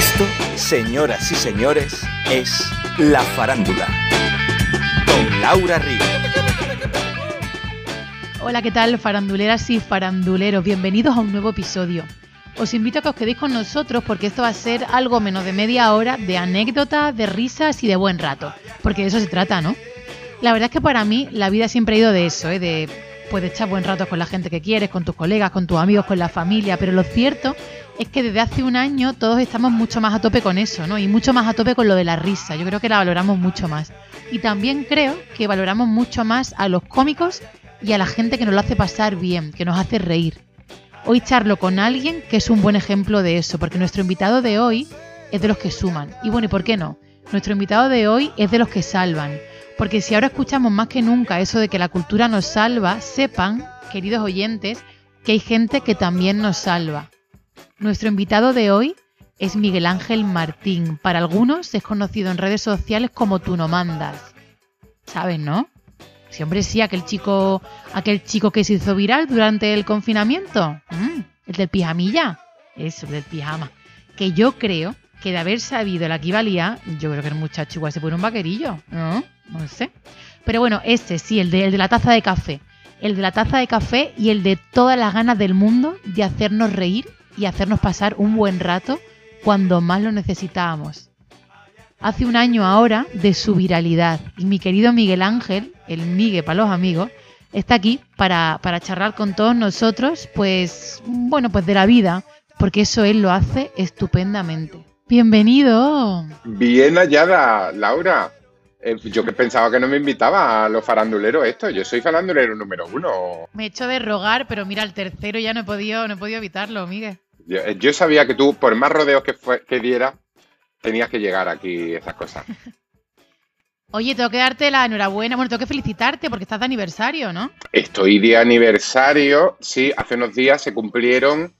Esto, señoras y señores, es La Farándula. Con Laura Ríos. Hola, ¿qué tal, faranduleras y faranduleros? Bienvenidos a un nuevo episodio. Os invito a que os quedéis con nosotros porque esto va a ser algo menos de media hora de anécdotas, de risas y de buen rato. Porque de eso se trata, ¿no? La verdad es que para mí la vida siempre ha ido de eso, ¿eh? de pues, echar buen rato con la gente que quieres, con tus colegas, con tus amigos, con la familia. Pero lo cierto que desde hace un año todos estamos mucho más a tope con eso, ¿no? Y mucho más a tope con lo de la risa. Yo creo que la valoramos mucho más. Y también creo que valoramos mucho más a los cómicos y a la gente que nos lo hace pasar bien, que nos hace reír. Hoy charlo con alguien que es un buen ejemplo de eso, porque nuestro invitado de hoy es de los que suman. Y bueno, ¿y por qué no? Nuestro invitado de hoy es de los que salvan. Porque si ahora escuchamos más que nunca eso de que la cultura nos salva, sepan, queridos oyentes, que hay gente que también nos salva. Nuestro invitado de hoy es Miguel Ángel Martín. Para algunos es conocido en redes sociales como Tú no mandas. ¿Sabes, no? Sí, hombre, sí, aquel chico, aquel chico que se hizo viral durante el confinamiento. Mm, el del pijamilla. Eso, el del pijama. Que yo creo que de haber sabido la que valía, yo creo que el muchacho igual se pone un vaquerillo, ¿no? No sé. Pero bueno, este sí, el de la taza de café. El de la taza de café y el de todas las ganas del mundo de hacernos reír y hacernos pasar un buen rato cuando más lo necesitábamos hace un año ahora de su viralidad. Y mi querido Miguel Ángel, el Migue para los amigos, está aquí para, para charlar con todos nosotros, pues, bueno, pues de la vida, porque eso él lo hace estupendamente. Bienvenido. Bien hallada, Laura. Eh, yo que pensaba que no me invitaba a los faranduleros esto. Yo soy farandulero número uno. Me he hecho de rogar, pero mira, el tercero ya no he podido, no he podido evitarlo, Miguel. Yo, eh, yo sabía que tú, por más rodeos que, fue, que diera, tenías que llegar aquí esas cosas. Oye, tengo que darte la enhorabuena, bueno, tengo que felicitarte porque estás de aniversario, ¿no? Estoy de aniversario, sí, hace unos días se cumplieron,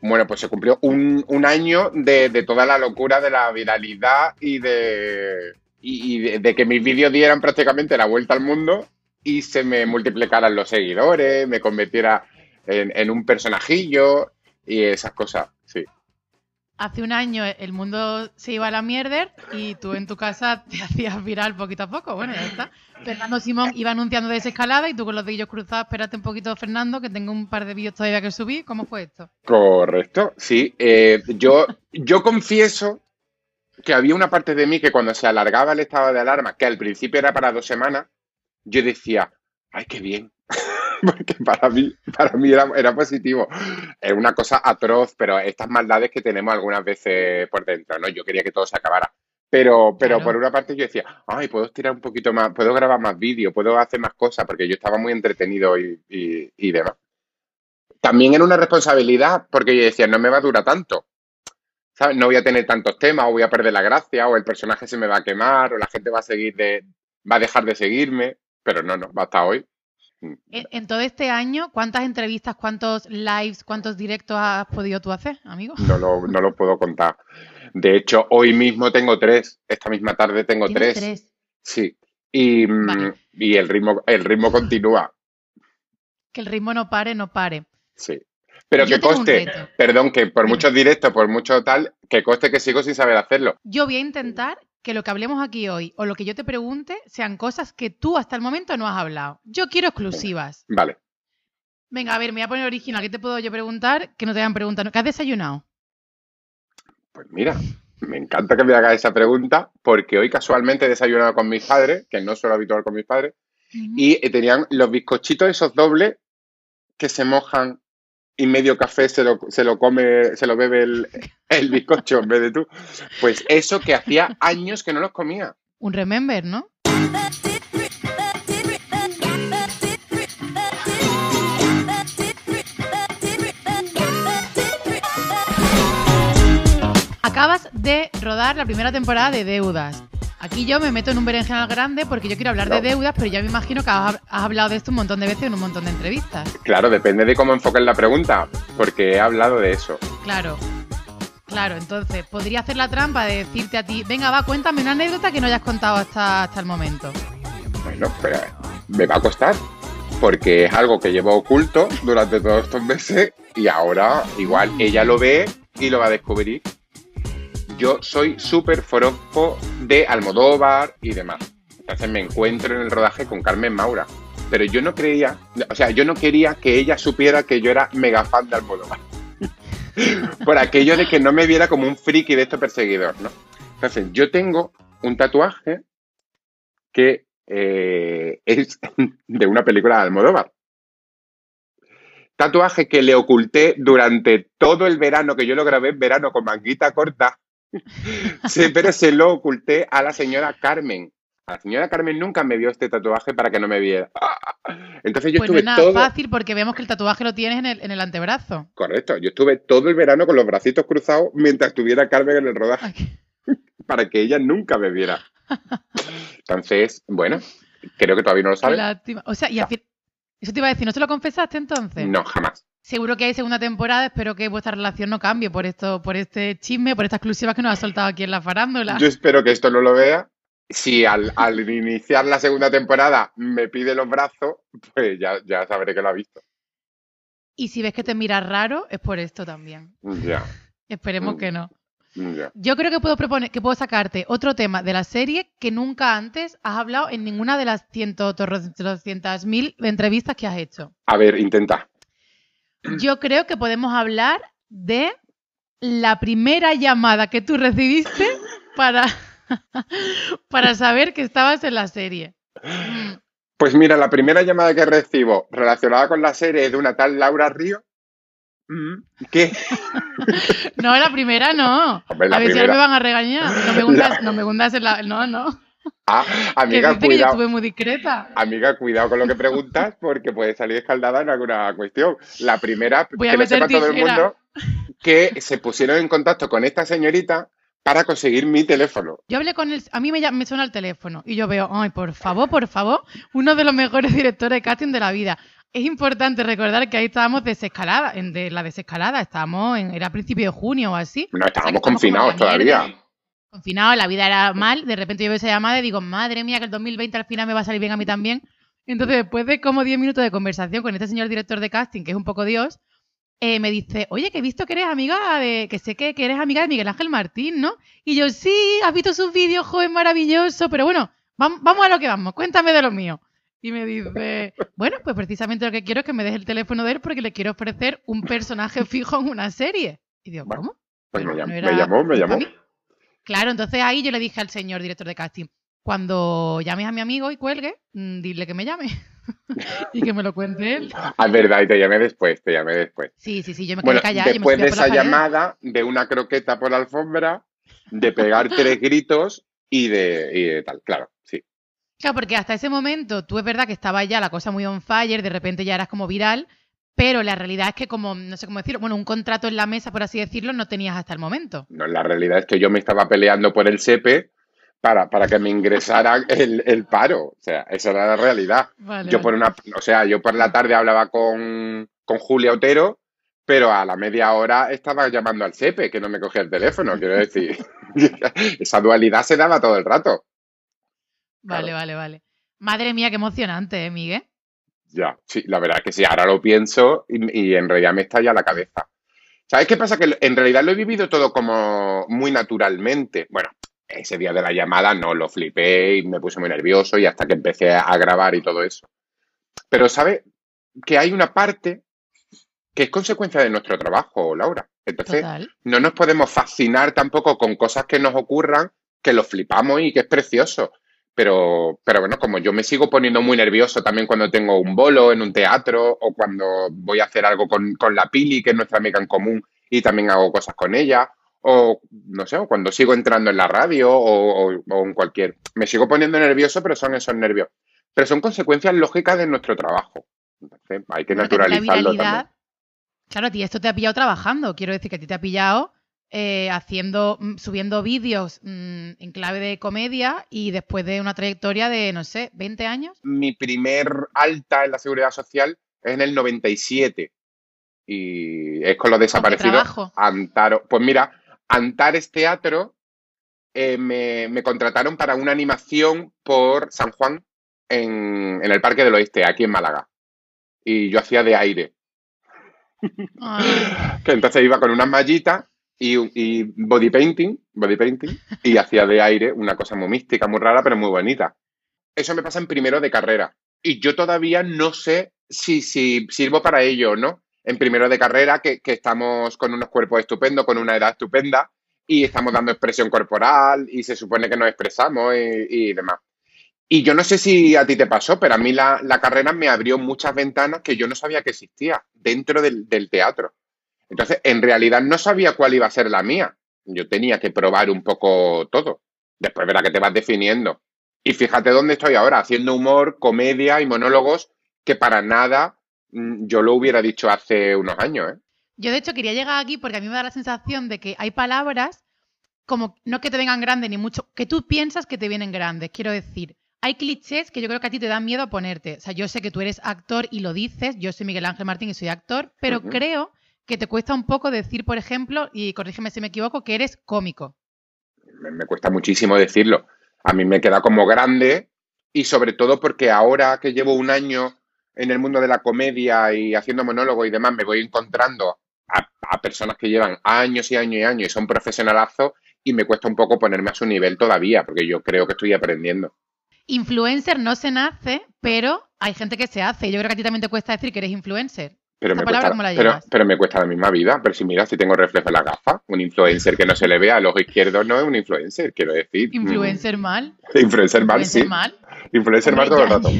bueno, pues se cumplió un, un año de, de, toda la locura de la viralidad y de, y, de, de que mis vídeos dieran prácticamente la vuelta al mundo y se me multiplicaran los seguidores, me convirtiera en, en un personajillo y esas cosas, sí hace un año el mundo se iba a la mierda y tú en tu casa te hacías viral poquito a poco. Bueno, ya está. Fernando Simón iba anunciando desescalada y tú con los dedillos cruzados, espérate un poquito, Fernando, que tengo un par de vídeos todavía que subir. ¿Cómo fue esto? Correcto, sí. Eh, yo, yo confieso que había una parte de mí que cuando se alargaba el estado de alarma, que al principio era para dos semanas, yo decía, ay, qué bien, porque para mí, para mí era, era, positivo. Es una cosa atroz, pero estas maldades que tenemos algunas veces por dentro, ¿no? Yo quería que todo se acabara. Pero, pero claro. por una parte yo decía, ay, puedo estirar un poquito más, puedo grabar más vídeos, puedo hacer más cosas, porque yo estaba muy entretenido y, y, y demás. También era una responsabilidad, porque yo decía, no me va a durar tanto. ¿Sabes? No voy a tener tantos temas, o voy a perder la gracia, o el personaje se me va a quemar, o la gente va a seguir de, va a dejar de seguirme. Pero no, no, hasta hoy. En, en, todo este año, ¿cuántas entrevistas, cuántos lives, cuántos directos has podido tú hacer, amigo? No lo, no lo puedo contar. De hecho, hoy mismo tengo tres. Esta misma tarde tengo tres. tres. Sí. Y, vale. y el ritmo, el ritmo continúa. Que el ritmo no pare, no pare. Sí. Pero Yo que coste, perdón, que por muchos directos, por mucho tal, que coste que sigo sin saber hacerlo. Yo voy a intentar que lo que hablemos aquí hoy o lo que yo te pregunte sean cosas que tú hasta el momento no has hablado. Yo quiero exclusivas. Vale. Venga, a ver, me voy a poner original. ¿Qué te puedo yo preguntar que no te hayan preguntado? ¿Qué has desayunado? Pues mira, me encanta que me hagas esa pregunta porque hoy casualmente he desayunado con mis padres, que no suelo habitual con mis padres, uh -huh. y tenían los bizcochitos esos dobles que se mojan y medio café se lo, se lo come, se lo bebe el, el bizcocho en vez de tú. Pues eso que hacía años que no los comía. Un remember, ¿no? Acabas de rodar la primera temporada de Deudas. Aquí yo me meto en un berenjenal grande porque yo quiero hablar no. de deudas, pero ya me imagino que has, hablado de esto un montón de veces en un montón de entrevistas. Claro, depende de cómo enfoques la pregunta, porque he hablado de eso. Claro. Claro, entonces podría hacer la trampa de decirte a ti, venga, va, cuéntame una anécdota que no hayas contado hasta, hasta el momento. Bueno, pero me va a costar, porque es algo que llevo oculto durante todos estos meses y ahora igual ella lo ve y lo va a descubrir. Yo soy súper forofo de Almodóvar y demás. Entonces me encuentro en el rodaje con Carmen Maura. Pero yo no creía, o sea, yo no quería que ella supiera que yo era mega fan de Almodóvar. Por aquello de que no me viera como un friki de este perseguidor, ¿no? Entonces, yo tengo un tatuaje que eh, es de una película de Almodóvar. Tatuaje que le oculté durante todo el verano, que yo lo grabé en verano con manguita corta, sí, pero se lo oculté a la señora Carmen. La señora Carmen nunca me dio este tatuaje para que no me viera. Entonces yo Pues no estuve es nada todo. fácil porque vemos que el tatuaje lo tienes en el, en el antebrazo. Correcto, yo estuve todo el verano con los bracitos cruzados mientras estuviera Carmen en el rodaje para que ella nunca me viera. Entonces, bueno, creo que todavía no lo Qué sabe. lástima. O sea, y al fin- eso te iba a decir, ¿no se lo confesaste entonces? No, jamás. Seguro que hay segunda temporada, espero que vuestra relación no cambie por esto, por este chisme, por esta exclusiva que nos ha soltado aquí en la farándula. Yo espero que esto no lo vea. Si al, al iniciar la segunda temporada me pide los brazos, pues ya, ya sabré que lo ha visto. Y si ves que te miras raro, es por esto también. Ya, Esperemos que no. ya. Yo creo que puedo proponer, que puedo sacarte otro tema de la serie que nunca antes has hablado en ninguna de las ciento doscientas mil entrevistas que has hecho. A ver, intenta. Yo creo que podemos hablar de la primera llamada que tú recibiste para, para saber que estabas en la serie. Pues mira, la primera llamada que recibo relacionada con la serie es de una tal Laura Río. Mm, ¿Qué? No, la primera no. Hombre, la a ver si ahora me van a regañar. No me hundas, no me hundas en la. No, no. Ah, amiga, yo cuidado. estuve muy discreta. Amiga, cuidado con lo que preguntas porque puede salir escaldada en alguna cuestión. La primera, Voy que lo sepa todo el tijera. mundo, que se pusieron en contacto con esta señorita para conseguir mi teléfono. Yo hablé con él, a mí me, suena el teléfono y yo veo, ay, por favor, por favor, uno de los mejores directores de casting de la vida. Es importante recordar que ahí estábamos desescalada, en de la desescalada, estábamos en, era principio de junio o así. No, O sea, que estábamos confinados todavía. Mierda. Confinados, la vida era mal, de repente yo veo esa llamada y digo, madre mía, que el 2020 al final me va a salir bien a mí también. Entonces, después de como 10 minutos de conversación con este señor director de casting, que es un poco Dios, eh, me dice, oye, que he visto que eres amiga de, que sé que, que eres amiga de Miguel Ángel Martín, ¿no? Y yo, sí, has visto sus vídeos, joven maravilloso, pero bueno, vam- vamos a lo que vamos, cuéntame de lo mío. Y me dice, bueno, pues precisamente lo que quiero es que me deje el teléfono de él porque le quiero ofrecer un personaje fijo en una serie. Y digo, Bueno, ¿cómo? Pues me no me llamó, me llamó. Claro, entonces ahí yo le dije al señor director de casting, cuando llames a mi amigo y cuelgue, mm, dile que me llame y que me lo cuente él. Ah, es verdad, y te llamé después, te llamé después. Sí, sí, sí, yo me quedé Bueno, callada. yo me después subía de esa llamada, de una croqueta por la alfombra, de pegar tres gritos y de, y de tal, claro, sí. Claro, porque hasta ese momento tú es verdad que estaba ya la cosa muy on fire, de repente ya eras como viral, pero la realidad es que como, no sé cómo decirlo, bueno, un contrato en la mesa, por así decirlo, no tenías hasta el momento. No, la realidad es que yo me estaba peleando por el SEPE para, para que me ingresara el, el paro. O sea, esa era la realidad. Vale, Yo por una, o sea, yo por la tarde hablaba con, con Julia Otero, pero a la media hora estaba llamando al SEPE, que no me cogía el teléfono, quiero decir. Esa dualidad se daba todo el rato. Vale, claro. vale, vale. Madre mía, qué emocionante, ¿eh, Miguel? Ya, sí, la verdad es que sí, ahora lo pienso y, y en realidad me estalla la cabeza. ¿Sabes qué pasa? Que en realidad lo he vivido todo como muy naturalmente. Bueno, ese día de la llamada no, lo flipé y me puse muy nervioso y hasta que empecé a grabar y todo eso. Pero ¿sabes? Que hay una parte que es consecuencia de nuestro trabajo, Laura. Entonces, Total. no nos podemos fascinar tampoco con cosas que nos ocurran, que lo flipamos y que es precioso. Pero, pero bueno, como yo me sigo poniendo muy nervioso también cuando tengo un bolo en un teatro o cuando voy a hacer algo con, con la Pili, que es nuestra amiga en común, y también hago cosas con ella, o no sé, o cuando sigo entrando en la radio o, o- o en cualquier... Me sigo poniendo nervioso, pero son esos nervios. Pero son consecuencias lógicas de nuestro trabajo. Entonces, hay que naturalizarlo también. Claro, a ti esto te ha pillado trabajando. Quiero decir que a ti te ha pillado eh, haciendo, mm, subiendo vídeos mm, en clave de comedia y después de una trayectoria de, no sé, 20 años. mi primer alta en la seguridad social es en el 97 y es con los desaparecidos trabajo? Antaro. Pues mira, Antares Teatro eh, me, me contrataron para una animación por San Juan en, en el Parque del Oeste, aquí en Málaga. Y yo hacía de aire. Ay, Que entonces iba con unas mallitas y, body painting body painting, y hacía de aire una cosa muy mística, muy rara, pero muy bonita. Eso me pasa en primero de carrera. Y yo todavía no sé si, si sirvo para ello o no. En primero de carrera, que, que estamos con unos cuerpos estupendos, con una edad estupenda, y estamos dando expresión corporal, y se supone que nos expresamos y, y demás. Y yo no sé si a ti te pasó, pero a mí la, la carrera me abrió muchas ventanas que yo no sabía que existía dentro del, del teatro. Entonces, en realidad no sabía cuál iba a ser la mía. Yo tenía que probar un poco todo. Después verá que te vas definiendo. Y fíjate dónde estoy ahora, haciendo humor, comedia y monólogos que para nada mm, yo lo hubiera dicho hace unos años. ¿eh? Yo de hecho quería llegar aquí porque a mí me da la sensación de que hay palabras como no que te vengan grandes ni mucho, que tú piensas que te vienen grandes. Quiero decir, hay clichés que yo creo que a ti te dan miedo a ponerte. O sea, yo sé que tú eres actor y lo dices, yo soy Miguel Ángel Martín y soy actor, pero creo que te cuesta un poco decir, por ejemplo, y corrígeme si me equivoco, que eres cómico. me, me cuesta muchísimo decirlo. A mí me queda como grande y sobre todo porque ahora que llevo un año en el mundo de la comedia y haciendo monólogos y demás, me voy encontrando a, a personas que llevan años y años y años y son profesionalazos y me cuesta un poco ponerme a su nivel todavía, porque yo creo que estoy aprendiendo. Influencer no se nace, pero hay gente que se hace. Yo creo que a ti también te cuesta decir que eres influencer. Pero ¿Esa me, cuesta, la pero, me cuesta la misma vida. Pero si mira, si tengo reflejo en la gafa, un influencer que no se le vea al ojo izquierdo no es un influencer, quiero decir. Mm, Influencer mal. Influencer mal, Influencer sí. mal. Influencer mal todo el rato.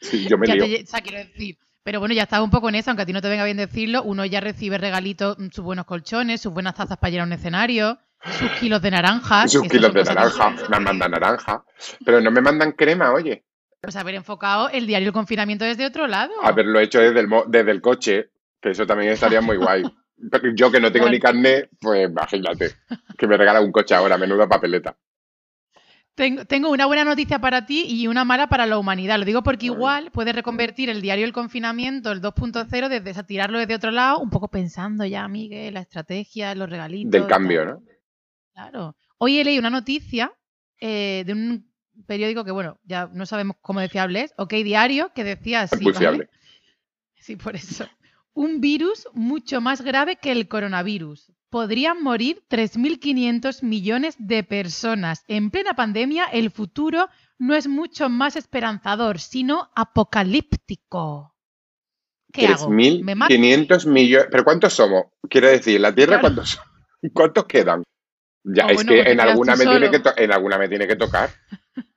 Sí, yo me ya lío. te lle- o sea, quiero decir. Pero bueno, ya estás un poco en eso, aunque a ti no te venga bien decirlo. Uno ya recibe regalitos, mm, sus buenos colchones, sus buenas tazas para llenar un escenario, sus kilos de naranjas. Sus kilos de naranja, me mandan naranja. Pero no me mandan crema, oye. Pues haber enfocado el diario del confinamiento desde otro lado. Haberlo hecho desde el, desde el coche, que eso también estaría muy guay. Pero yo que no tengo ni carnet, pues imagínate. Que me regala un coche ahora, menuda papeleta. Tengo, tengo una buena noticia para ti y una mala para la humanidad. Lo digo porque igual puedes reconvertir el diario del confinamiento, el 2.0, desde tirarlo desde otro lado, un poco pensando ya, Miguel, la estrategia, los regalitos. Del cambio, tal. ¿no? Claro. Hoy he leído una noticia eh, de un periódico que, bueno, ya no sabemos cómo de fiable es, OK Diario, que decía así, muy ¿vale? fiable. Sí, por eso. Un virus mucho más grave que el coronavirus. Podrían morir 3.500 millones de personas. En plena pandemia, el futuro no es mucho más esperanzador, sino apocalíptico. ¿Qué hago? ¿Me mato? 3.500 millones. ¿Pero cuántos somos? Quiero decir, ¿la Tierra Claro. cuántos? ¿Cuántos quedan? Ya, Ah, es bueno, que en alguna, me tiene que en alguna me tiene que tocar.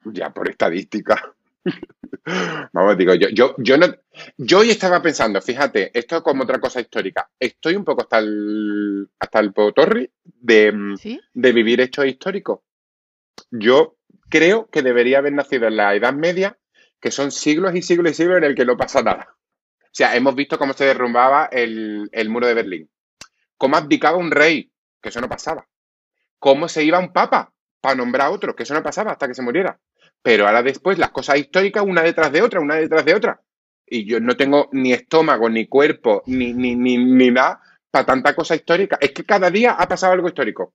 Ya, por estadística. Vamos, digo, yo, yo, yo no, yo hoy estaba pensando, fíjate, esto es como otra cosa histórica. Estoy un poco hasta el, hasta el potorri de, ¿Sí? de vivir hechos históricos. Yo creo que debería haber nacido en la Edad Media, que son siglos y siglos y siglos en el que no pasa nada. O sea, hemos visto cómo se derrumbaba el, el muro de Berlín, cómo abdicaba un rey, que eso no pasaba, cómo se iba un papa para nombrar a otro, que eso no pasaba hasta que se muriera. Pero ahora después las cosas históricas una detrás de otra, una detrás de otra. Y yo no tengo ni estómago, ni cuerpo, ni, ni, ni, ni nada para tanta cosa histórica. Es que cada día ha pasado algo histórico.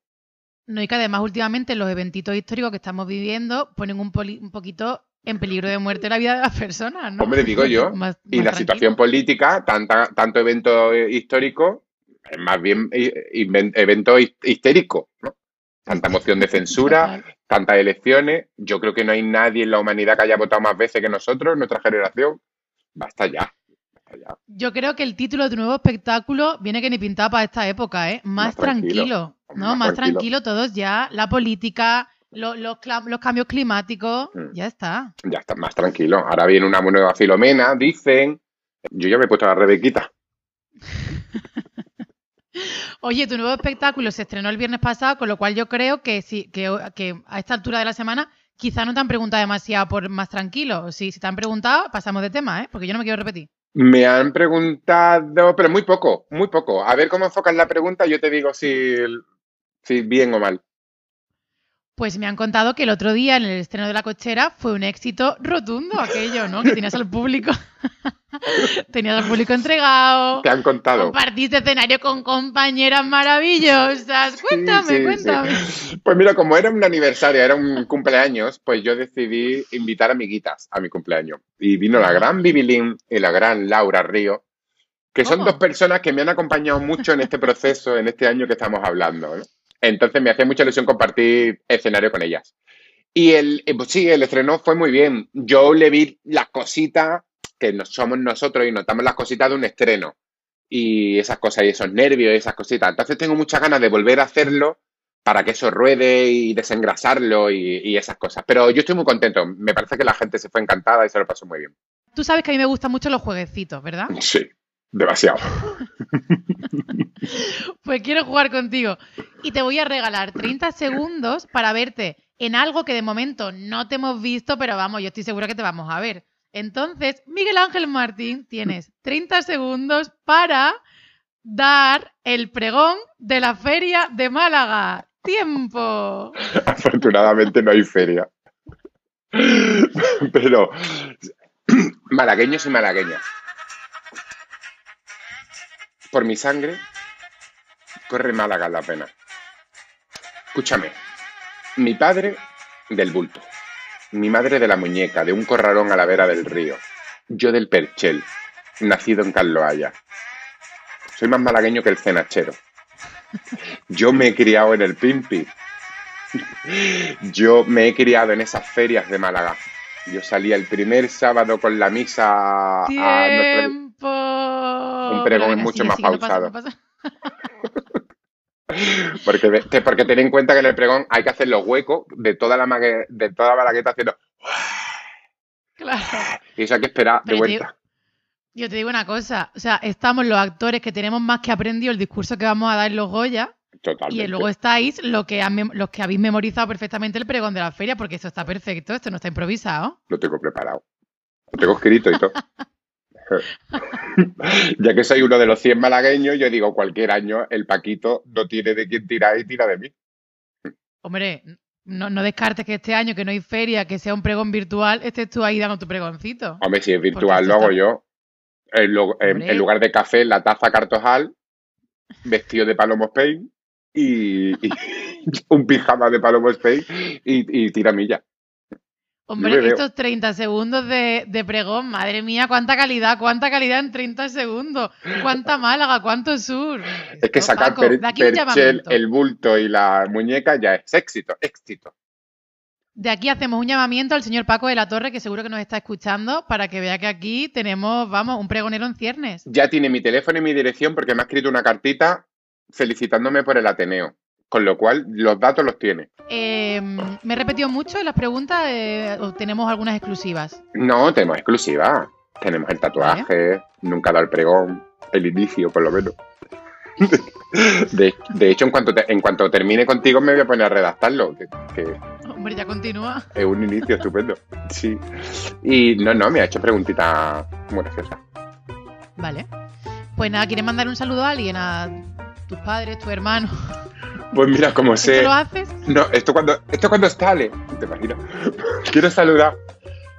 No, y que además últimamente los eventitos históricos que estamos viviendo ponen un, poli- un poquito en peligro de muerte la vida de las personas, ¿no? Hombre, digo yo. Más- Y más la tranquilo. situación política, tanta, tanto evento eh, histórico, es más bien eh, evento his- histérico, ¿no? Tanta moción de censura, tantas elecciones. Yo creo que no hay nadie en la humanidad que haya votado más veces que nosotros, nuestra generación. Basta ya. Basta ya. Yo creo que el título de tu nuevo espectáculo viene que ni pintado para esta época, ¿eh? Más, Más tranquilo. tranquilo, ¿no? Más tranquilo. tranquilo. todos ya. La política, lo- los, los cambios climáticos, Mm. ya está. Ya está más tranquilo. Ahora viene una nueva Filomena, dicen. Yo ya me he puesto la Rebequita. Oye, tu nuevo espectáculo se estrenó el viernes pasado, con lo cual yo creo que sí, que, a esta altura de la semana quizá no te han preguntado demasiado por más tranquilo. Sí, si te han preguntado, pasamos de tema, ¿eh? Porque yo no me quiero repetir. Me han preguntado, pero muy poco, muy poco. A ver cómo enfocas la pregunta, yo te digo si, si bien o mal. Pues me han contado que el otro día en el estreno de La Cochera fue un éxito rotundo aquello, ¿no? Que tenías al público, tenías al público entregado, Te han contado. compartiste escenario con compañeras maravillosas. Cuéntame, Sí, sí, cuéntame. sí. Pues mira, como era un aniversario, era un cumpleaños, pues yo decidí invitar amiguitas a mi cumpleaños. Y vino la gran Bibilín y la gran Laura Río, que son dos personas que me han acompañado mucho en este proceso, en este año que estamos hablando. ¿no? Entonces me hacía mucha ilusión compartir escenario con ellas. Y el, eh, pues sí, el estreno fue muy bien. Yo le vi las cositas que no somos nosotros y notamos las cositas de un estreno. Y esas cosas y esos nervios y esas cositas. Entonces tengo muchas ganas de volver a hacerlo para que eso ruede y desengrasarlo y, y esas cosas. Pero yo estoy muy contento. Me parece que la gente se fue encantada y se lo pasó muy bien. Tú sabes que a mí me gustan mucho los jueguecitos, ¿verdad? Sí, demasiado. Pues quiero jugar contigo. Y te voy a regalar 30 segundos para verte en algo que de momento no te hemos visto, pero vamos, yo estoy segura que te vamos a ver. Entonces, Miguel Ángel Martín, tienes 30 segundos para dar el pregón de la feria de Málaga. ¡Tiempo! Afortunadamente no hay feria. Pero malagueños y malagueñas. Por mi sangre corre Málaga la pena. Escúchame. Mi padre del bulto. Mi madre de la muñeca, de un corralón a la vera del río. Yo del perchel, nacido en Carloaya. Soy más malagueño que el cenachero. Yo me he criado en el Pimpi. Yo me he criado en esas ferias de Málaga. Yo salía el primer sábado con la misa a. Un pregón Venga, mucho sigue, más sigue, no pasa, pausado. no pasa. Porque, te- porque ten en cuenta que en el pregón hay que hacer los huecos de toda la, mague- de toda la malagueta haciendo... Claro. Y eso hay que esperar de Pero vuelta. Yo te digo una cosa, o sea, estamos los actores que tenemos más que aprendido el discurso que vamos a dar en los Goya Totalmente. y luego estáis lo que los que habéis memorizado perfectamente el pregón de la feria, porque eso está perfecto, esto no está improvisado. Lo tengo preparado. Lo tengo escrito y todo. ya que soy uno de los 100 malagueños, yo digo, cualquier año el Paquito no tiene de quién tirar y tira de mí. Hombre, no, no descartes que este año que no hay feria, que sea un pregón virtual, estés tú ahí dando tu pregoncito. Hombre, si es virtual, lo hago está- yo. En, lo- en- Hombre. en lugar de café, la taza cartojal, vestido de Palomo Spain y, y un pijama de Palomo Spain y, y tiramilla. Hombre, estos 30 segundos de, de pregón, madre mía, cuánta calidad, cuánta calidad en 30 segundos, cuánta Málaga, cuánto sur. Es que sacar Paco, per- perchel, el bulto y la muñeca ya es éxito, éxito. De aquí hacemos un llamamiento al señor Paco de la Torre, que seguro que nos está escuchando, para que vea que aquí tenemos, vamos, un pregonero en ciernes. Ya tiene mi teléfono y mi dirección porque me ha escrito una cartita felicitándome por el Ateneo. Con lo cual, los datos los tiene. Eh, me he repetido mucho en las preguntas, eh, o tenemos algunas exclusivas. No, tenemos exclusiva. Tenemos el tatuaje, nunca da el pregón, el inicio, por lo menos. De, de hecho, en cuanto, te- en cuanto termine contigo, me voy a poner a redactarlo, que, que Hombre, ya continúa. es un inicio estupendo. Sí. Y no, no, me ha hecho preguntita muy graciosa. Vale. Pues nada, ¿quieres mandar un saludo a alguien? A tus padres, tu hermano. Pues mira, como ¿Esto sé. lo haces? No, esto cuando, esto cuando sale, te imaginas. Quiero saludar.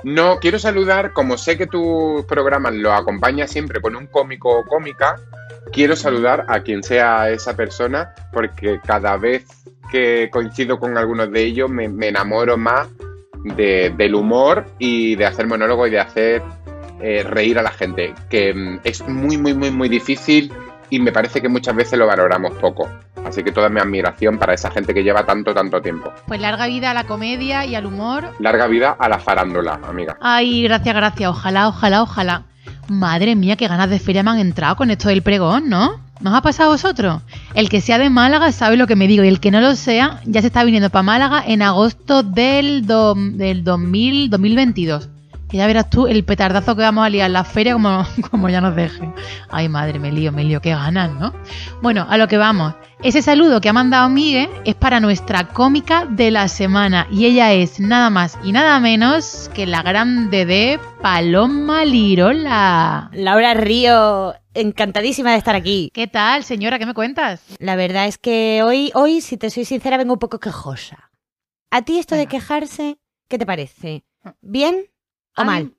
No, quiero saludar, como sé que tus programas lo acompaña siempre con un cómico o cómica, quiero saludar a quien sea esa persona, porque cada vez que coincido con algunos de ellos me, me enamoro más de- del humor y de hacer monólogo y de hacer eh, reír a la gente, que mm, es muy, muy, muy, muy difícil y me parece que muchas veces lo valoramos poco. Así que toda mi admiración para esa gente que lleva tanto, tanto tiempo. Pues larga vida a la comedia y al humor. Larga vida a la farándula, amiga. Ay, gracias, gracias. Ojalá, ojalá, ojalá. Madre mía, qué ganas de feria me han entrado con esto del pregón, ¿no? ¿Nos ha pasado a vosotros? El que sea de Málaga sabe lo que me digo y el que no lo sea ya se está viniendo para Málaga en agosto del, do- del 2000, 2022. Que ya verás tú el petardazo que vamos a liar en la feria como, como ya nos deje. Ay, madre, me lío, me lío, qué ganas, ¿no? Bueno, a lo que vamos. Ese saludo que ha mandado Miguel es para nuestra cómica de la semana y ella es nada más y nada menos que la grande de Paloma Lirola. Laura Río, encantadísima de estar aquí. ¿Qué tal, señora? ¿Qué me cuentas? La verdad es que hoy, hoy, si te soy sincera, vengo un poco quejosa. ¿A ti esto de quejarse, qué te parece? ¿Bien o mal?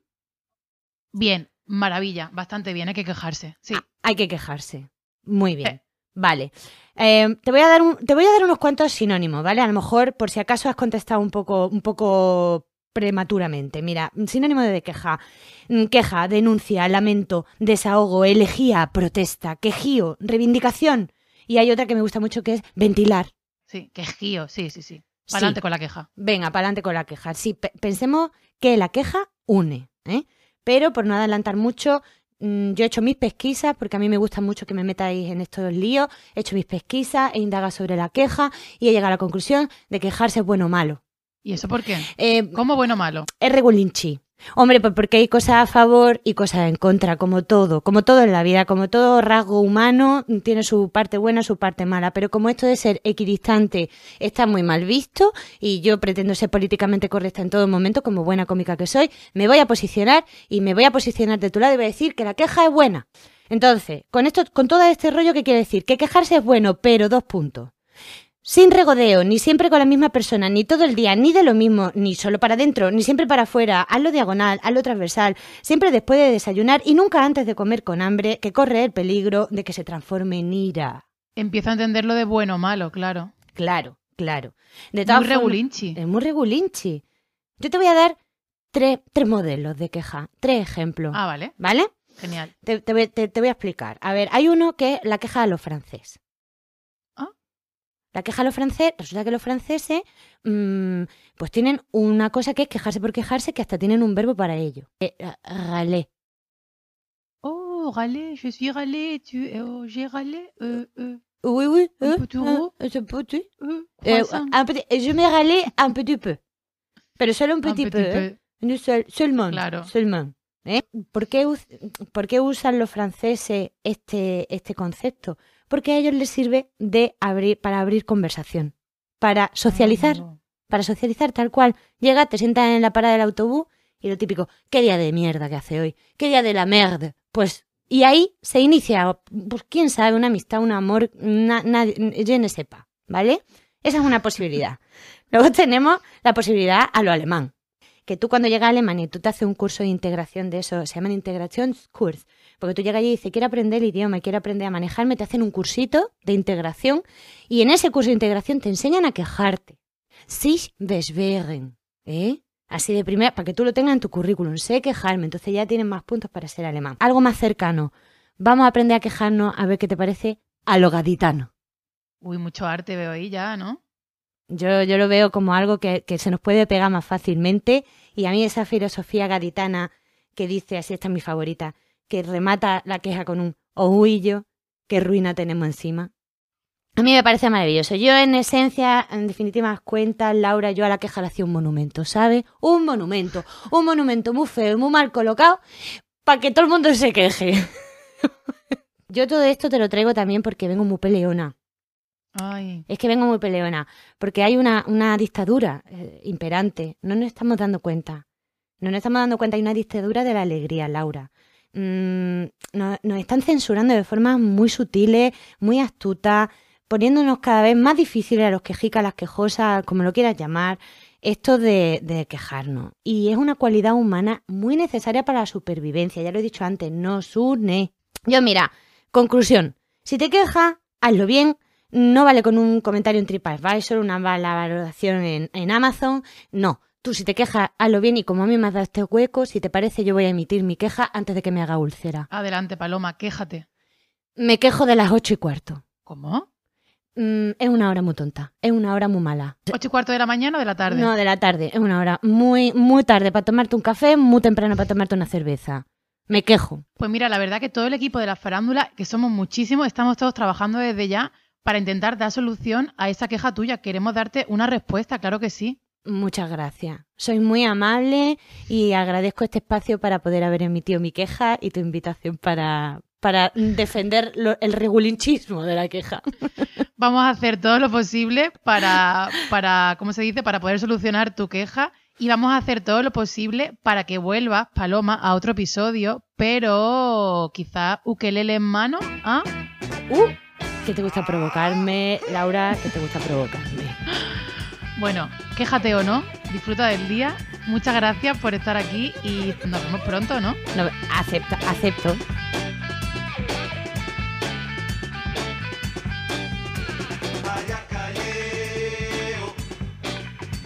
Bien, maravilla, bastante bien, hay que quejarse. Sí. Ah, hay que quejarse. Muy bien. Eh. Vale. Eh, te, voy a dar un- te voy a dar unos cuantos sinónimos, ¿vale? A lo mejor, por si acaso has contestado un poco, un poco prematuramente. Mira, sinónimo de queja. Mm, Queja, denuncia, lamento, desahogo, elegía, protesta, quejío, reivindicación. Y hay otra que me gusta mucho que es ventilar. Sí, quejío, sí, sí, sí. Para adelante con la queja. Venga, para adelante con la queja. Sí, pe- pensemos que la queja une, ¿eh? Pero por no adelantar mucho, mm, yo he hecho mis pesquisas, porque a mí me gusta mucho que me metáis en estos líos, he hecho mis pesquisas, he indagado sobre la queja y he llegado a la conclusión de quejarse es bueno o malo. ¿Y eso por qué? Eh, ¿Cómo bueno o malo? es regulinchi. Hombre, pues porque hay cosas a favor y cosas en contra, como todo, como todo en la vida, como todo rasgo humano tiene su parte buena, su parte mala, pero como esto de ser equidistante está muy mal visto y yo pretendo ser políticamente correcta en todo momento, como buena cómica que soy, me voy a posicionar y me voy a posicionar de tu lado y voy a decir que la queja es buena. Entonces, con esto, con todo este rollo, ¿qué quiere decir? Que quejarse es bueno, pero dos puntos. Sin regodeo, ni siempre con la misma persona, ni todo el día, ni de lo mismo, ni solo para adentro, ni siempre para afuera, hazlo diagonal, hazlo transversal, siempre después de desayunar y nunca antes de comer con hambre, que corre el peligro de que se transforme en ira. Empiezo a entender lo de bueno o malo, claro. Claro, claro. De Muy formas- regulinchi. Es muy regulinchi. Yo te voy a dar tres, tres modelos de queja, tres ejemplos. Ah, vale. ¿Vale? Genial. Te, te voy, te- te voy a explicar. A ver, hay uno que es la queja a los franceses. La queja a los franceses, resulta que los franceses mm, pues tienen una cosa que es quejarse por quejarse, que hasta tienen un verbo para ello. Eh. Oh, râler, je suis râlé, tu, oh, j'ai râlé, euh, euh, Oui, oui. Un petit petit. petit- je me râlé un petit peu. Pero solo un petit, petit peu. ¿eh? peu. No seul- seulement. Claro. seulement, ¿eh? ¿Por, qué, por qué usan los franceses este, este concepto? Porque a ellos les sirve de abrir, para abrir conversación, para socializar, Ah, para socializar tal cual. Llega, te sientas en la parada del autobús y lo típico, ¿qué día de mierda que hace hoy? ¿Qué día de la merde? Pues, y ahí se inicia, pues quién sabe, una amistad, un amor, na, nadie, je ne sais pas, ¿vale? Esa es una posibilidad. Luego tenemos la posibilidad a lo alemán. Que tú cuando llegas a Alemania y tú te haces un curso de integración de eso, se llaman Integrationskurs, porque tú llegas allí y dices, quiero aprender el idioma, quiero aprender a manejarme, te hacen un cursito de integración y en ese curso de integración te enseñan a quejarte. Sich beschweren, ¿eh? Así de primera, para que tú lo tengas en tu currículum, sé quejarme, entonces ya tienes más puntos para ser alemán. Algo más cercano, vamos a aprender a quejarnos a ver qué te parece a lo gaditano. Uy, mucho arte veo ahí ya, ¿no? Yo, yo lo veo como algo que, que se nos puede pegar más fácilmente y a mí esa filosofía gaditana que dice, así esta es mi favorita, que remata la queja con un ohuillo, qué ruina tenemos encima. A mí me parece maravilloso. Yo en esencia, en definitivas cuentas, Laura, yo a la queja le hacía un monumento, ¿sabes? Un monumento, un monumento muy feo muy mal colocado para que todo el mundo se queje. yo todo esto te lo traigo también porque vengo muy peleona. Es que vengo muy peleona, porque hay una, una dictadura eh, imperante. No nos estamos dando cuenta. No nos estamos dando cuenta. Hay una dictadura de la alegría, Laura. Mm, nos, nos están censurando de formas muy sutiles, muy astutas, poniéndonos cada vez más difíciles a los quejicas, a las quejosas, como lo quieras llamar, esto de, de quejarnos. Y es una cualidad humana muy necesaria para la supervivencia. Ya lo he dicho antes, nos une. Yo, mira, conclusión. Si te quejas, hazlo bien, no vale con un comentario en TripAdvisor, una mala valoración en, en Amazon. No. Tú, si te quejas, hazlo bien y como a mí me has dado este hueco, si te parece, yo voy a emitir mi queja antes de que me haga úlcera. adelante, Paloma, quéjate. Me quejo de las ocho y cuarto. ¿Cómo? Mm, es una hora muy tonta. Es una hora muy mala. ¿Ocho y cuarto de la mañana o de la tarde? No, de la tarde. Es una hora muy, muy tarde para tomarte un café, muy temprano para tomarte una cerveza. Me quejo. Pues mira, la verdad que todo el equipo de la farándula, que somos muchísimos, estamos todos trabajando desde ya para intentar dar solución a esa queja tuya. Queremos darte una respuesta, claro que sí. Muchas gracias. Sois muy amable y agradezco este espacio para poder haber emitido mi queja y tu invitación para, para defender lo- el regulinchismo de la queja. Vamos a hacer todo lo posible para, para, ¿cómo se dice? Para poder solucionar tu queja y vamos a hacer todo lo posible para que vuelvas, Paloma, a otro episodio, pero quizá ukelele en mano, ¿ah? Uh, que te gusta provocarme, Laura, que te gusta provocarme. Bueno, quéjate o no, disfruta del día. Muchas gracias por estar aquí y nos vemos pronto, ¿no? No, acepto, acepto.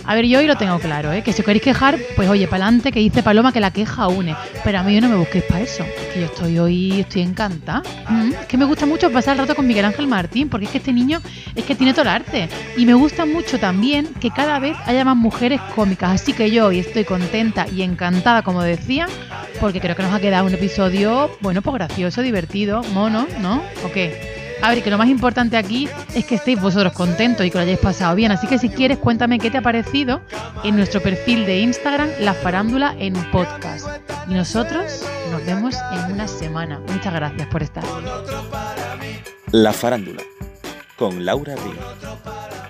A ver, yo hoy lo tengo claro, ¿eh? que si os queréis quejar, pues oye, para adelante, que dice Paloma que la queja une. Pero a mí no me busquéis para eso, que yo estoy hoy, estoy encantada. Mm, es que me gusta mucho pasar el rato con Miguel Ángel Martín, porque es que este niño es que tiene todo el arte. Y me gusta mucho también que cada vez haya más mujeres cómicas. Así que yo hoy estoy contenta y encantada, como decía, porque creo que nos ha quedado un episodio, bueno, pues gracioso, divertido, mono, ¿no? ¿O qué? A ver, que lo más importante aquí es que estéis vosotros contentos y que lo hayáis pasado bien. Así que si quieres, cuéntame qué te ha parecido en nuestro perfil de Instagram, La Farándula en Podcast. Y nosotros nos vemos en una semana. Muchas gracias por estar. La Farándula con Laura Ríos.